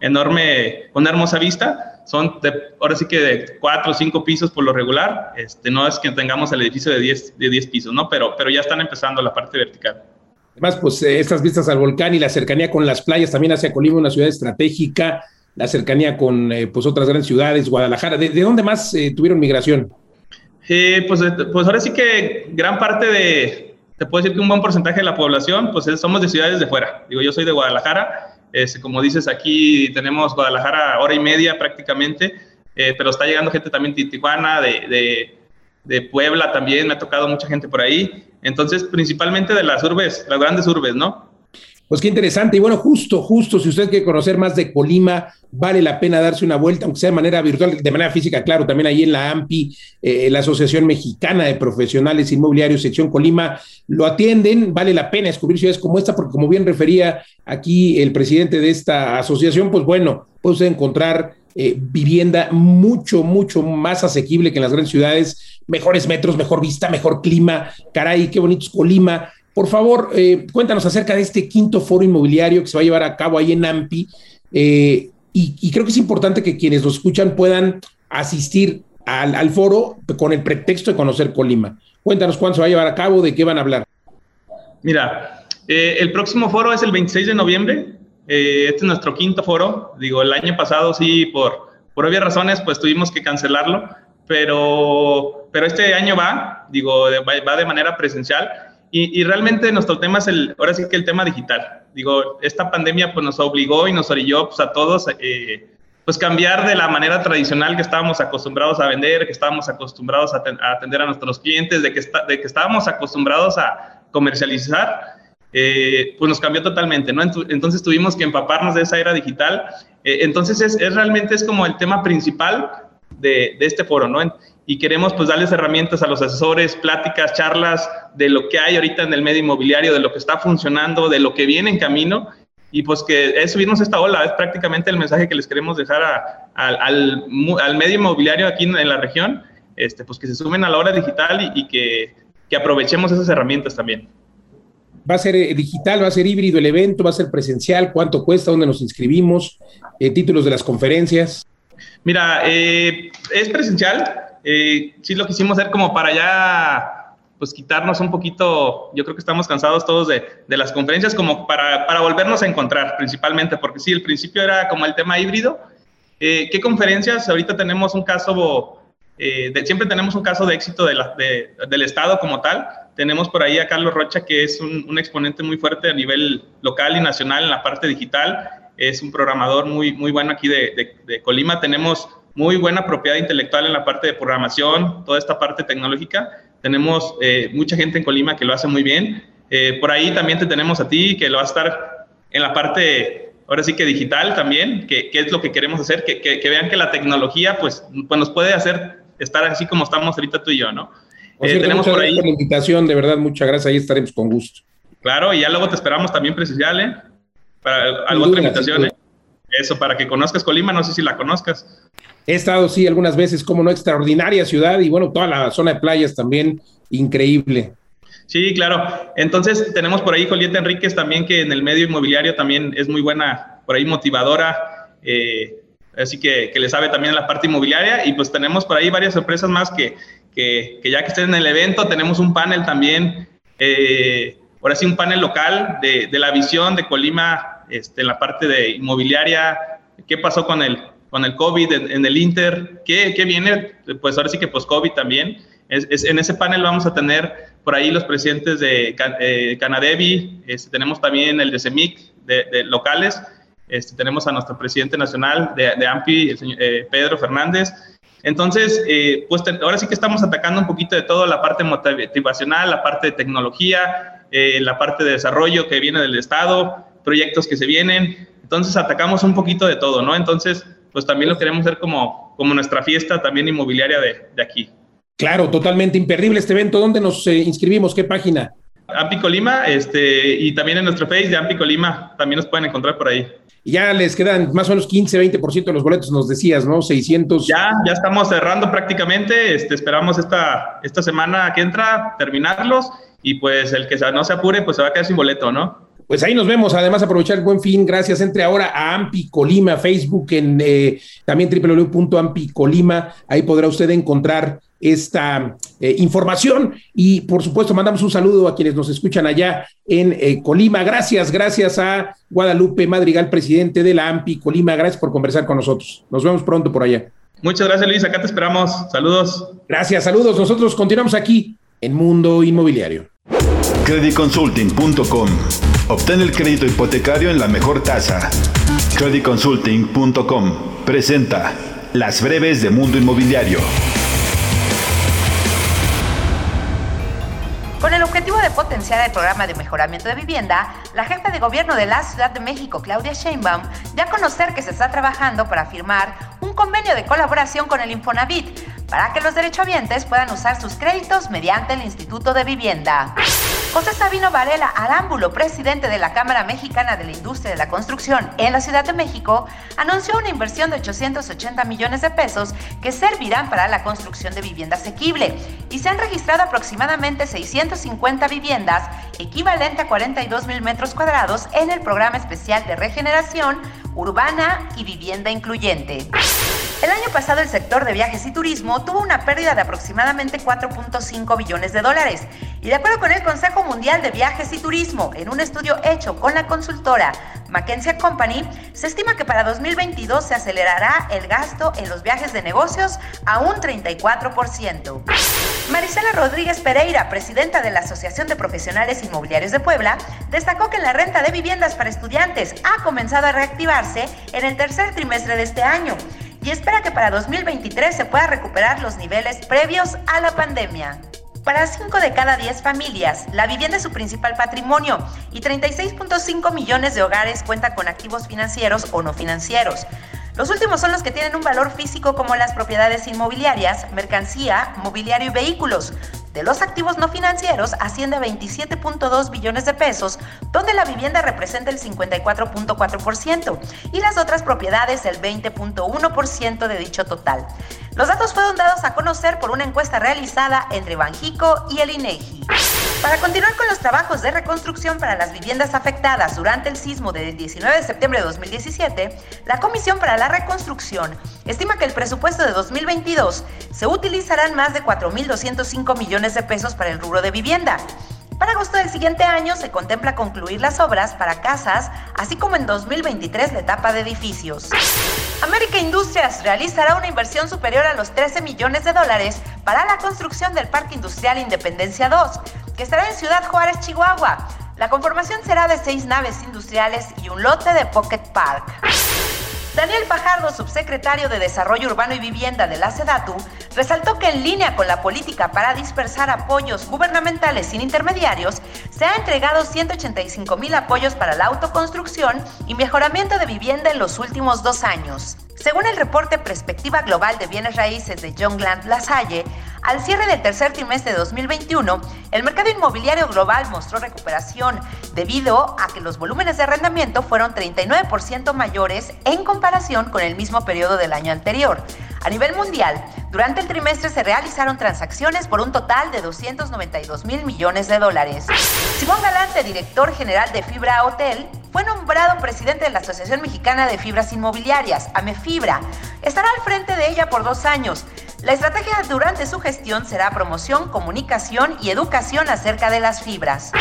enorme, con hermosa vista. Son de, ahora sí que de cuatro o cinco pisos por lo regular. Este, no es que tengamos el edificio de 10 de diez pisos, ¿no? Pero, pero ya están empezando la parte vertical. Además, pues eh, estas vistas al volcán y la cercanía con las playas también hacia Colima, una ciudad estratégica, la cercanía con eh, pues otras grandes ciudades, Guadalajara. ¿De, dónde más eh, tuvieron migración? Eh, pues, pues ahora sí que gran parte de, te puedo decir que un buen porcentaje de la población, pues somos de ciudades de fuera. Digo, yo soy de Guadalajara, este, como dices, aquí tenemos Guadalajara hora y media prácticamente, eh, pero está llegando gente también de Tijuana, de, de, de, Puebla también, me ha tocado mucha gente por ahí. Entonces, principalmente de las urbes, las grandes urbes, ¿no? Pues qué interesante. Y bueno, justo, justo, si usted quiere conocer más de Colima, vale la pena darse una vuelta, aunque sea de manera virtual, de manera física, claro, también ahí en la AMPI, eh, la Asociación Mexicana de Profesionales Inmobiliarios, sección Colima, lo atienden, vale la pena descubrir ciudades como esta, porque como bien refería aquí el presidente de esta asociación, pues bueno, puede usted encontrar eh, vivienda mucho, mucho más asequible que en las grandes ciudades, mejores metros, mejor vista, mejor clima. Caray, qué bonito es Colima. Por favor, eh, cuéntanos acerca de este quinto foro inmobiliario que se va a llevar a cabo ahí en AMPI. Eh, y, creo que es importante que quienes lo escuchan puedan asistir al, foro con el pretexto de conocer Colima. Cuéntanos cuándo se va a llevar a cabo, de qué van a hablar. Mira, el próximo foro es el 26 de noviembre eh, este es nuestro quinto foro. Digo, el año pasado sí, por, por obvias razones, pues tuvimos que cancelarlo, pero, pero este año va, digo, va, de manera presencial. Y, y, realmente nuestro tema es el, ahora sí que el tema digital. Digo, esta pandemia pues nos obligó y nos orilló pues, a todos eh, pues cambiar de la manera tradicional que estábamos acostumbrados a vender, que estábamos acostumbrados a, atender a nuestros clientes, de que, de que estábamos acostumbrados a comercializar eh, pues nos cambió totalmente, ¿no? Entonces tuvimos que empaparnos de esa era digital. Eh, entonces es, realmente es como el tema principal de, este foro, ¿no? Y queremos pues darles herramientas a los asesores, pláticas, charlas de lo que hay ahorita en el medio inmobiliario, de lo que está funcionando, de lo que viene en camino y pues que es subirnos esta ola, es prácticamente el mensaje que les queremos dejar al, medio inmobiliario aquí en, la región, este, pues que se sumen a la hora digital y, que, que aprovechemos esas herramientas también. ¿Va a ser eh, digital, va a ser híbrido el evento, va a ser presencial? ¿Cuánto cuesta? ¿Dónde nos inscribimos? Eh, ¿Títulos de las conferencias? Mira, eh, es presencial. Sí lo quisimos hacer como para ya pues quitarnos un poquito, yo creo que estamos cansados todos de, de las conferencias, como para, para, volvernos a encontrar principalmente, porque sí, el principio era como el tema híbrido. ¿Qué conferencias? Ahorita tenemos un caso, de, siempre tenemos un caso de éxito de la, del Estado como tal, tenemos por ahí a Carlos Rocha, que es un, exponente muy fuerte a nivel local y nacional en la parte digital. Es un programador muy, muy bueno aquí de, Colima. Tenemos muy buena propiedad intelectual en la parte de programación, toda esta parte tecnológica. Tenemos eh, mucha gente en Colima que lo hace muy bien. Eh, por ahí también te tenemos a ti, que lo va a estar en la parte, ahora sí que digital también, que, es lo que queremos hacer, que, que, vean que la tecnología pues, pues nos puede hacer estar así como estamos ahorita tú y yo, ¿no? Eh, tenemos por ahí. Por la invitación, de verdad, muchas gracias. Ahí estaremos con gusto. Claro, y ya luego te esperamos también presencial, ¿eh? Para alguna otra invitación, ¿eh? Eso, para que conozcas Colima, no sé si la conozcas. He estado, sí, algunas veces, como no, extraordinaria ciudad y bueno, toda la zona de playas también, increíble. Sí, claro. Entonces tenemos por ahí Julieta Enríquez también, que en el medio inmobiliario también es muy buena, por ahí motivadora, eh, así que, que le sabe también la parte inmobiliaria. Y pues tenemos por ahí varias sorpresas más que, que, ya que estén en el evento, tenemos un panel también, eh, ahora sí, un panel local de, de la visión de Colima este, en la parte de inmobiliaria, qué pasó con el, con el COVID en, el Inter, ¿Qué, ¿Qué, viene, pues ahora sí que post-COVID también. Es, en ese panel vamos a tener por ahí los presidentes de eh, Canadevi, este, tenemos también el de CEMIC, de, locales, este, tenemos a nuestro presidente nacional de, de AMPI, el señor, eh, Pedro Fernández, entonces, eh, pues ahora sí que estamos atacando un poquito de todo, la parte motivacional, la parte de tecnología, eh, la parte de desarrollo que viene del Estado, proyectos que se vienen. Entonces, atacamos un poquito de todo, ¿no? Entonces, pues también lo queremos hacer como, como nuestra fiesta también inmobiliaria de, de aquí. Claro, totalmente imperdible este evento. ¿Dónde nos eh, inscribimos? ¿Qué página? Ampi Colima, este, y también en nuestro Face de Ampi Colima, también nos pueden encontrar por ahí ya les quedan más o menos 15, 20% de los boletos, nos decías, ¿no? 600. Ya, ya estamos cerrando prácticamente. Este, esperamos esta, esta semana que entra terminarlos y pues el que no se apure, pues se va a quedar sin boleto, ¿no? Pues ahí nos vemos. Además, aprovechar el buen fin. Gracias. Entre ahora a Ampi Colima, Facebook, en eh, también www.ampicolima. Ahí podrá usted encontrar esta eh, información y por supuesto mandamos un saludo a quienes nos escuchan allá en eh, Colima. Gracias, gracias a Guadalupe Madrigal, presidente de la AMPI Colima. Gracias por conversar con nosotros. Nos vemos pronto por allá. Muchas gracias Luis, acá te esperamos. Saludos. Gracias, saludos. Nosotros continuamos aquí en Mundo Inmobiliario. Creditconsulting.com. Obtén el crédito hipotecario en la mejor tasa. Creditconsulting.com presenta las breves de Mundo Inmobiliario. El objetivo de potenciar el programa de mejoramiento de vivienda, la jefa de gobierno de la Ciudad de México, Claudia Sheinbaum, dio a conocer que se está trabajando para firmar un convenio de colaboración con el Infonavit para que los derechohabientes puedan usar sus créditos mediante el Instituto de Vivienda. José Sabino Varela Arámbulo, presidente de la Cámara Mexicana de la Industria de la Construcción en la Ciudad de México, anunció una inversión de 880 millones de pesos que servirán para la construcción de vivienda asequible y se han registrado aproximadamente 650 viviendas, equivalente a 42 mil metros cuadrados en el programa especial de regeneración urbana y vivienda incluyente. El año pasado el sector de viajes y turismo tuvo una pérdida de aproximadamente 4.5 billones de dólares. Y de acuerdo con el Consejo Mundial de Viajes y Turismo, en un estudio hecho con la consultora McKinsey Company, se estima que para 2022 se acelerará el gasto en los viajes de negocios a un 34%. Marisela Rodríguez Pereira, presidenta de la Asociación de Profesionales Inmobiliarios de Puebla, destacó que la renta de viviendas para estudiantes ha comenzado a reactivarse en el tercer trimestre de este año y espera que para 2023 se pueda recuperar los niveles previos a la pandemia. Para 5 de cada 10 familias, la vivienda es su principal patrimonio y 36.5 millones de hogares cuentan con activos financieros o no financieros. Los últimos son los que tienen un valor físico como las propiedades inmobiliarias, mercancía, mobiliario y vehículos. De los activos no financieros asciende a 27.2 billones de pesos, donde la vivienda representa el 54.4% y las otras propiedades el 20.1% de dicho total. Los datos fueron dados a conocer por una encuesta realizada entre Banjico y el INEGI. Para continuar con los trabajos de reconstrucción para las viviendas afectadas durante el sismo del 19 de septiembre de 2017, la Comisión para la Reconstrucción estima que el presupuesto de 2022 se utilizarán más de 4.205 millones de pesos para el rubro de vivienda. Para agosto del siguiente año se contempla concluir las obras para casas, así como en 2023 la etapa de edificios. América Industrias realizará una inversión superior a los 13 millones de dólares para la construcción del Parque Industrial Independencia 2, que estará en Ciudad Juárez, Chihuahua. La conformación será de seis naves industriales y un lote de Pocket Park. Daniel Fajardo, subsecretario de Desarrollo Urbano y Vivienda de la SEDATU, resaltó que en línea con la política para dispersar apoyos gubernamentales sin intermediarios, se ha entregado 185 mil apoyos para la autoconstrucción y mejoramiento de vivienda en los últimos dos años. Según el reporte Perspectiva Global de Bienes Raíces de John Glant Lasalle, al cierre del tercer trimestre de 2021, el mercado inmobiliario global mostró recuperación debido a que los volúmenes de arrendamiento fueron 39% mayores en comparación con el mismo periodo del año anterior. A nivel mundial, durante el trimestre se realizaron transacciones por un total de 292 mil millones de dólares. Simón Galante, director general de Fibra Hotel, fue nombrado presidente de la Asociación Mexicana de Fibras Inmobiliarias, AMEFibra. Estará al frente de ella por dos años. La estrategia durante su gestión será promoción, comunicación y educación acerca de las fibras.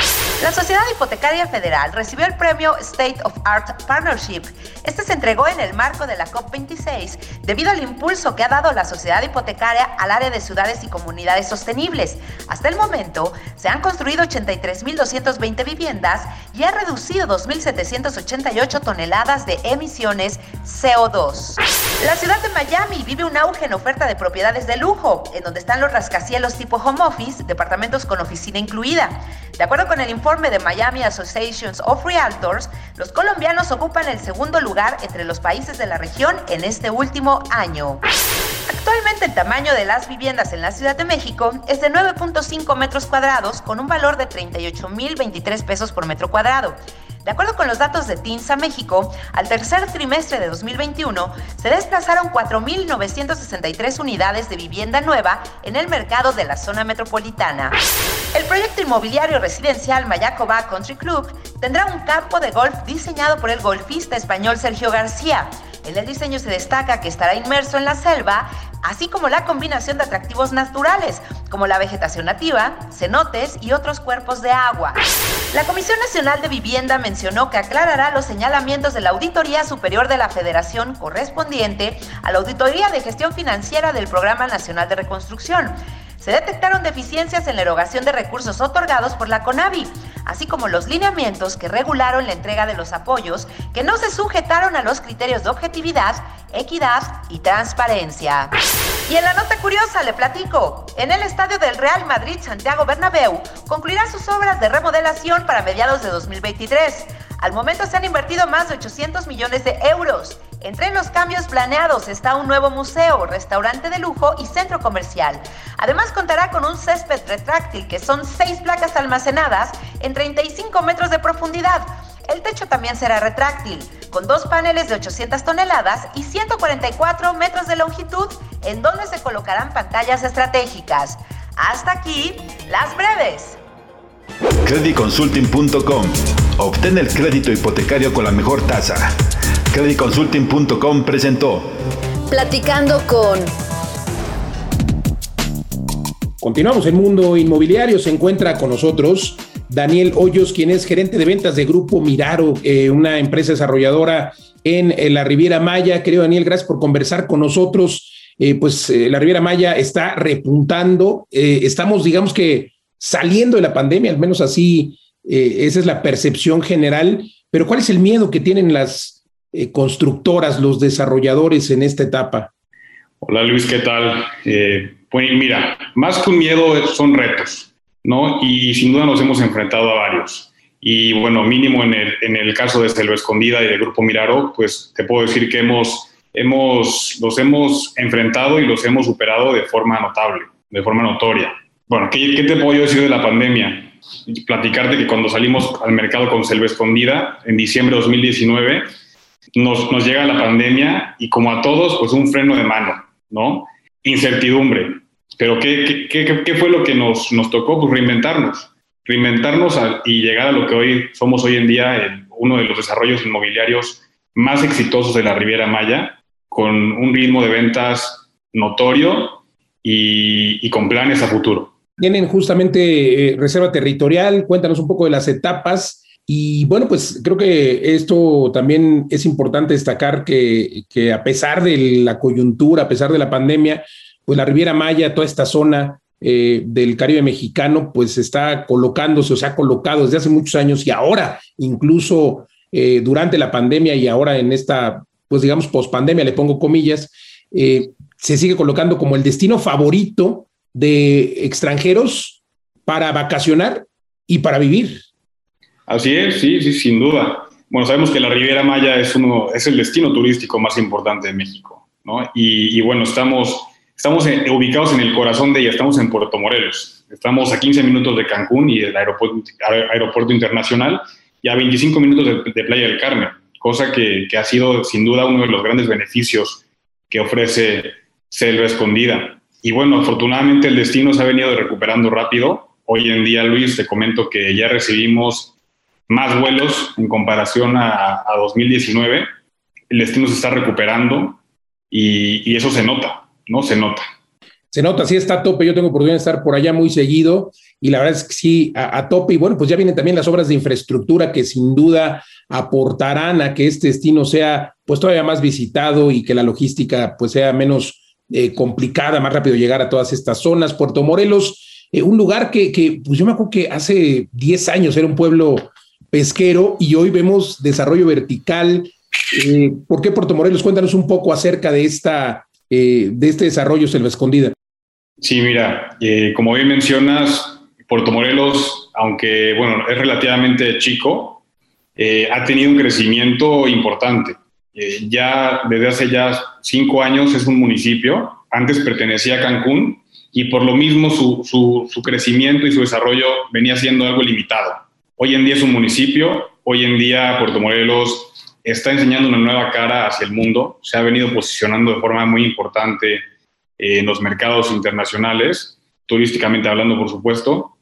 La Sociedad Hipotecaria Federal recibió el premio State of Art Partnership. Este se entregó en el marco de la COP26 debido al impulso que ha dado la sociedad hipotecaria al área de ciudades y comunidades sostenibles. Hasta el momento se han construido 83.220 viviendas y ha reducido 2.788 toneladas de emisiones CO2. La ciudad de Miami vive un auge en oferta de propiedades de lujo, en donde están los rascacielos tipo home office, departamentos con oficina incluida. De acuerdo con el informe de Miami Associations of Realtors, los colombianos ocupan el segundo lugar entre los países de la región en este último año. Actualmente el tamaño de las viviendas en la Ciudad de México es de 9.5 metros cuadrados con un valor de 38.023 pesos por metro cuadrado. De acuerdo con los datos de TINSA México, al tercer trimestre de 2021 se desplazaron 4.963 unidades de vivienda nueva en el mercado de la zona metropolitana. El proyecto inmobiliario residencial Mayacoba Country Club tendrá un campo de golf diseñado por el golfista español Sergio García. En el diseño se destaca que estará inmerso en la selva, así como la combinación de atractivos naturales, como la vegetación nativa, cenotes y otros cuerpos de agua. La Comisión Nacional de Vivienda mencionó que aclarará los señalamientos de la Auditoría Superior de la Federación correspondiente a la Auditoría de Gestión Financiera del Programa Nacional de Reconstrucción se detectaron deficiencias en la erogación de recursos otorgados por la CONAVI, así como los lineamientos que regularon la entrega de los apoyos que no se sujetaron a los criterios de objetividad, equidad y transparencia. Y en la nota curiosa le platico, en el estadio del Real Madrid Santiago Bernabéu concluirá sus obras de remodelación para mediados de 2023. Al momento se han invertido más de 800 millones de euros Entre los cambios planeados está un nuevo museo, restaurante de lujo y centro comercial. Además contará con un césped retráctil que son seis placas almacenadas en 35 metros de profundidad. El techo también será retráctil, con dos paneles de 800 toneladas y 144 metros de longitud, en donde se colocarán pantallas estratégicas. Hasta aquí, las breves. Creditconsulting.com. Obtén el crédito hipotecario con la mejor tasa. Creditconsulting.com presentó. Platicando con... Continuamos en Mundo Inmobiliario. Se encuentra con nosotros Daniel Hoyos, quien es gerente de ventas de Grupo Miraro, eh, una empresa desarrolladora en, la Riviera Maya. Querido Daniel, gracias por conversar con nosotros. Eh, pues eh, la Riviera Maya está repuntando. estamos, digamos que, saliendo de la pandemia, al menos así, esa es la percepción general. Pero ¿cuál es el miedo que tienen las constructoras, los desarrolladores en esta etapa? Hola Luis, ¿qué tal? pues mira, más que un miedo son retos ¿no? Y sin duda nos hemos enfrentado a varios. Y bueno, mínimo en el, en el caso de Selva Escondida y del Grupo Miraro, pues te puedo decir que hemos, hemos, los hemos enfrentado y los hemos superado de forma notable, de forma notoria. Bueno, ¿qué, qué te puedo decir de la pandemia? Platicarte que cuando salimos al mercado con Selva Escondida en diciembre de 2019, nos, nos llega la pandemia y como a todos, pues un freno de mano, ¿no? Incertidumbre, pero ¿qué, qué, qué fue lo que nos, nos, tocó? Pues reinventarnos, reinventarnos y llegar a lo que hoy somos hoy en día uno de los desarrollos inmobiliarios más exitosos de la Riviera Maya, con un ritmo de ventas notorio y, con planes a futuro. Tienen justamente eh, reserva territorial, cuéntanos un poco de las etapas. Y bueno, pues creo que esto también es importante destacar que, a pesar de la coyuntura, a pesar de la pandemia, pues la Riviera Maya, toda esta zona eh, del Caribe mexicano, pues está colocándose o se ha colocado desde hace muchos años y ahora, incluso eh, durante la pandemia y ahora en esta, pues digamos, pospandemia, le pongo comillas, eh, se sigue colocando como el destino favorito de extranjeros para vacacionar y para vivir. Así es, sí, sí, sin duda. Bueno, sabemos que la Riviera Maya es, uno, es el destino turístico más importante de México, ¿no? y bueno, estamos Estamos ubicados en el corazón de ella, estamos en Puerto Morelos. Estamos a 15 minutos de Cancún y del aeropuerto, aeropuerto internacional y a 25 minutos de, Playa del Carmen, cosa que, que, ha sido sin duda uno de los grandes beneficios que ofrece Selva Escondida. Y bueno, afortunadamente el destino se ha venido recuperando rápido. Hoy en día, Luis, te comento que ya recibimos más vuelos en comparación a, a 2019. El destino se está recuperando y, eso se nota ¿no? Se nota. Se nota, sí está a tope. Yo tengo oportunidad de estar por allá muy seguido y la verdad es que sí, a, tope. Y bueno, pues ya vienen también las obras de infraestructura que sin duda aportarán a que este destino sea pues todavía más visitado y que la logística pues sea menos eh, complicada, más rápido llegar a todas estas zonas. Puerto Morelos, eh, un lugar que, que, pues yo me acuerdo que hace 10 años era un pueblo pesquero y hoy vemos desarrollo vertical. Eh, ¿Por qué Puerto Morelos? Cuéntanos un poco acerca de esta eh, de este desarrollo Selva Escondida? Sí, mira, eh, como bien mencionas, Puerto Morelos, aunque bueno, es relativamente chico, ha tenido un crecimiento importante. ya desde hace ya cinco años es un municipio, antes pertenecía a Cancún y por lo mismo su, su, su crecimiento y su desarrollo venía siendo algo limitado. Hoy en día es un municipio, hoy en día Puerto Morelos está enseñando una nueva cara hacia el mundo, se ha venido posicionando de forma muy importante eh, en los mercados internacionales, turísticamente hablando, por supuesto.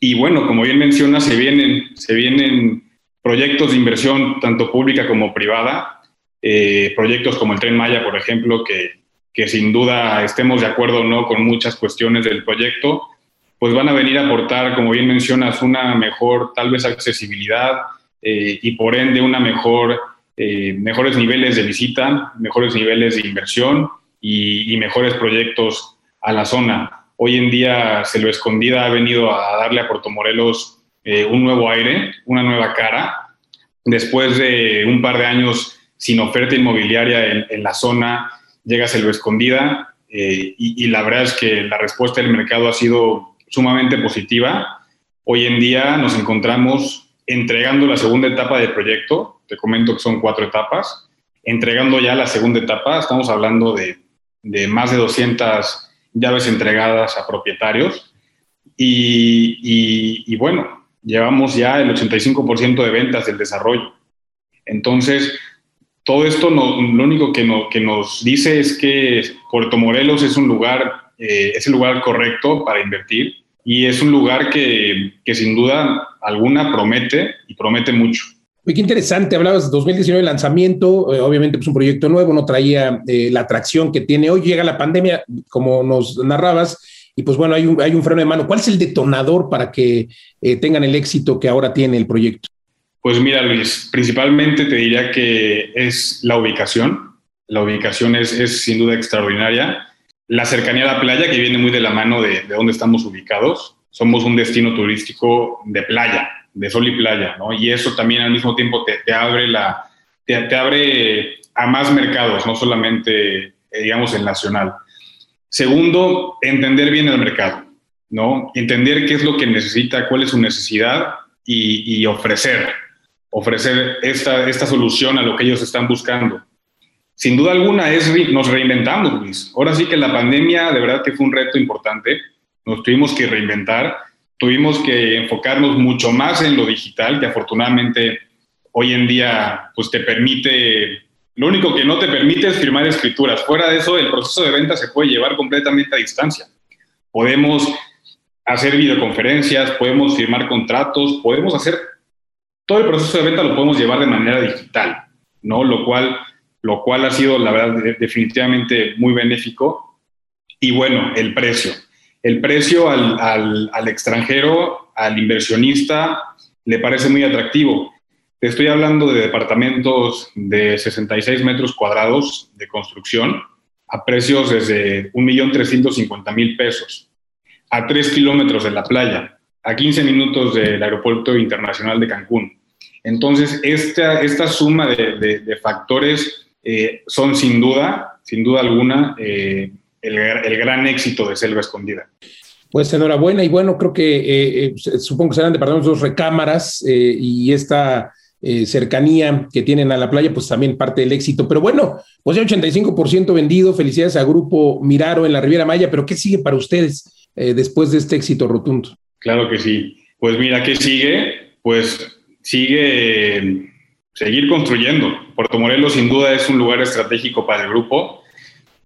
Y bueno, como bien menciona, se vienen, proyectos de inversión tanto pública como privada, eh, proyectos como el Tren Maya, por ejemplo, que sin duda estemos de acuerdo o no con muchas cuestiones del proyecto, pues van a venir a aportar, como bien mencionas, una mejor tal vez accesibilidad eh, y por ende una mejor eh, mejores niveles de visita, mejores niveles de inversión y, mejores proyectos a la zona. Hoy en día Selva Escondida ha venido a darle a Puerto Morelos eh, un nuevo aire, una nueva cara. Después de un par de años sin oferta inmobiliaria en, la zona, llega Selva Escondida y, y la verdad es que la respuesta del mercado ha sido sumamente positiva. Hoy en día nos encontramos entregando la segunda etapa del proyecto te comento que son cuatro etapas. entregando ya la segunda etapa. Estamos hablando de, de más de 200 llaves entregadas a propietarios. Y, bueno, llevamos ya el 85% de ventas del desarrollo. Entonces, todo esto lo único que, que, nos dice es que Puerto Morelos es un lugar, eh, es el lugar correcto para invertir y es un lugar que, que sin duda alguna promete y promete mucho. Oye, qué interesante, hablabas de 2019 lanzamiento, eh, obviamente pues un proyecto nuevo, no traía eh, la atracción que tiene hoy, llega la pandemia, como nos narrabas, y pues bueno, hay un, hay un freno de mano. ¿Cuál es el detonador para que eh, tengan el éxito que ahora tiene el proyecto? Pues mira, Luis, principalmente te diría que es la ubicación. La ubicación es, es sin duda extraordinaria. La cercanía a la playa, que viene muy de la mano de, de dónde estamos ubicados. Somos un destino turístico de playa, de sol y playa, ¿no? Y eso también al mismo tiempo te, te abre la, te, te, abre a más mercados, no solamente, eh, digamos, el nacional. Segundo, entender bien el mercado, ¿no? Entender qué es lo que necesita, cuál es su necesidad y, y ofrecer, ofrecer esta, esta solución a lo que ellos están buscando. Sin duda alguna es, nos reinventamos, Luis. Ahora sí que la pandemia de verdad que fue un reto importante, nos tuvimos que reinventar tuvimos que enfocarnos mucho más en lo digital, que afortunadamente hoy en día pues te permite, lo único que no te permite es firmar escrituras. Fuera de eso, el proceso de venta se puede llevar completamente a distancia. Podemos hacer videoconferencias, podemos firmar contratos, podemos hacer todo el proceso de venta lo podemos llevar de manera digital, ¿no? Lo cual, lo cual ha sido, la verdad, definitivamente muy benéfico. Y bueno, el precio el precio al, extranjero, al inversionista, le parece muy atractivo. Te estoy hablando de departamentos de 66 metros cuadrados de construcción a precios desde 1.350.000 pesos, a 3 kilómetros de la playa, a 15 minutos del Aeropuerto Internacional de Cancún. Entonces, esta, esta suma de, factores eh, son sin duda, sin duda alguna, eh, el, gran éxito de Selva Escondida. Pues enhorabuena y bueno, creo que eh, supongo que serán departamentos dos recámaras y esta cercanía que tienen a la playa, pues también parte del éxito. Pero bueno, pues ya 85% vendido. Felicidades a Grupo Miraro en la Riviera Maya, pero ¿qué sigue para ustedes después de este éxito rotundo? Claro que sí. Pues mira, ¿qué sigue? Pues sigue seguir construyendo. Puerto Morelos sin duda es un lugar estratégico para el grupo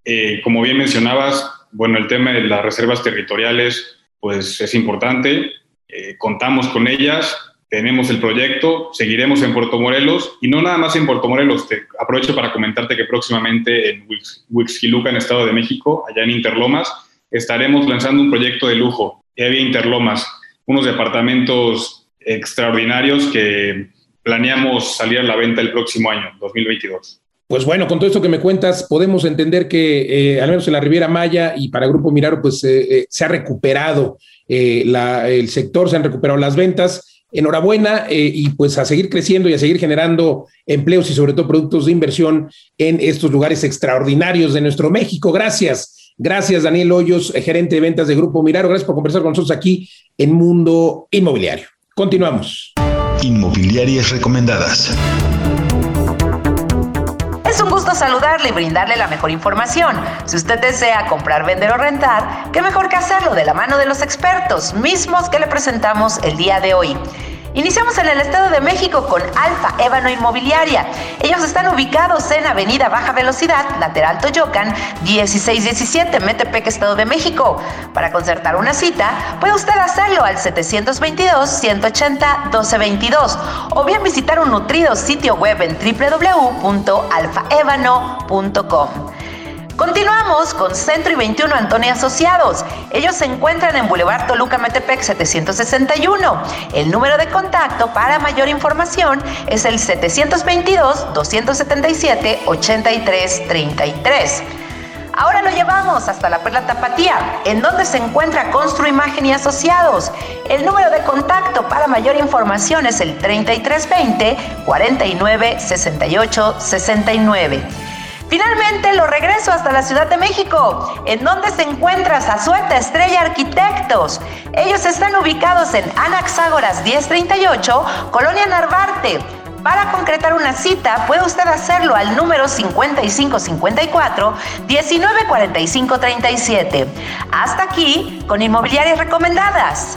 eh, como bien mencionabas, bueno, el tema de las reservas territoriales, pues es importante. Eh, contamos con ellas, tenemos el proyecto, seguiremos en Puerto Morelos y no nada más en Puerto Morelos. Te aprovecho para comentarte que próximamente en Huixquiluca, en Estado de México, allá en Interlomas, estaremos lanzando un proyecto de lujo, había Interlomas, unos departamentos extraordinarios que planeamos salir a la venta el próximo año, 2022. Pues bueno, con todo esto que me cuentas, podemos entender que eh, al menos en la Riviera Maya y para Grupo Miraro, pues eh, eh, se ha recuperado el sector, se han recuperado las ventas. Enhorabuena y pues a seguir creciendo y a seguir generando empleos y sobre todo productos de inversión en estos lugares extraordinarios de nuestro México. Gracias. Gracias, Daniel Hoyos, gerente de ventas de Grupo Miraro. Gracias por conversar con nosotros aquí en Mundo Inmobiliario. Continuamos. Inmobiliarias recomendadas un gusto saludarle y brindarle la mejor información. Si usted desea comprar, vender o rentar, qué mejor que hacerlo de la mano de los expertos mismos que le presentamos el día de hoy. Iniciamos en el Estado de México con Alfa Ébano Inmobiliaria. Ellos están ubicados en Avenida Baja Velocidad, lateral Toyocan, 1617, Metepec, Estado de México. Para concertar una cita, puede usted hacerlo al 722-180-1222 o bien visitar un nutrido sitio web en www.alfaebano.com. Continuamos con Centro y 21 Antonio Asociados. Ellos se encuentran en Boulevard Toluca Metepec 761. El número de contacto para mayor información es el 722-277-8333. Ahora lo llevamos hasta la Perla Tapatía, en donde se encuentra Constru Imagen y Asociados. El número de contacto para mayor información es el 3320 49 68 69. Finalmente lo regreso hasta la Ciudad de México, en donde se encuentra Zazueta Estrella Arquitectos. Ellos están ubicados en Anaxágoras 1038, Colonia Narvarte. Para concretar una cita, puede usted hacerlo al número 5554 194537. Hasta aquí con Inmobiliarias Recomendadas.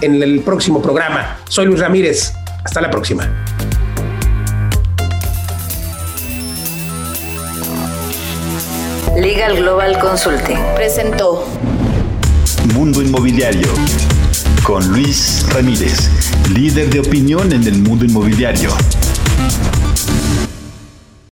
en el próximo programa. Soy Luis Ramírez. Hasta la próxima. Legal Global Consulting presentó Mundo Inmobiliario con Luis Ramírez, líder de opinión en el mundo inmobiliario.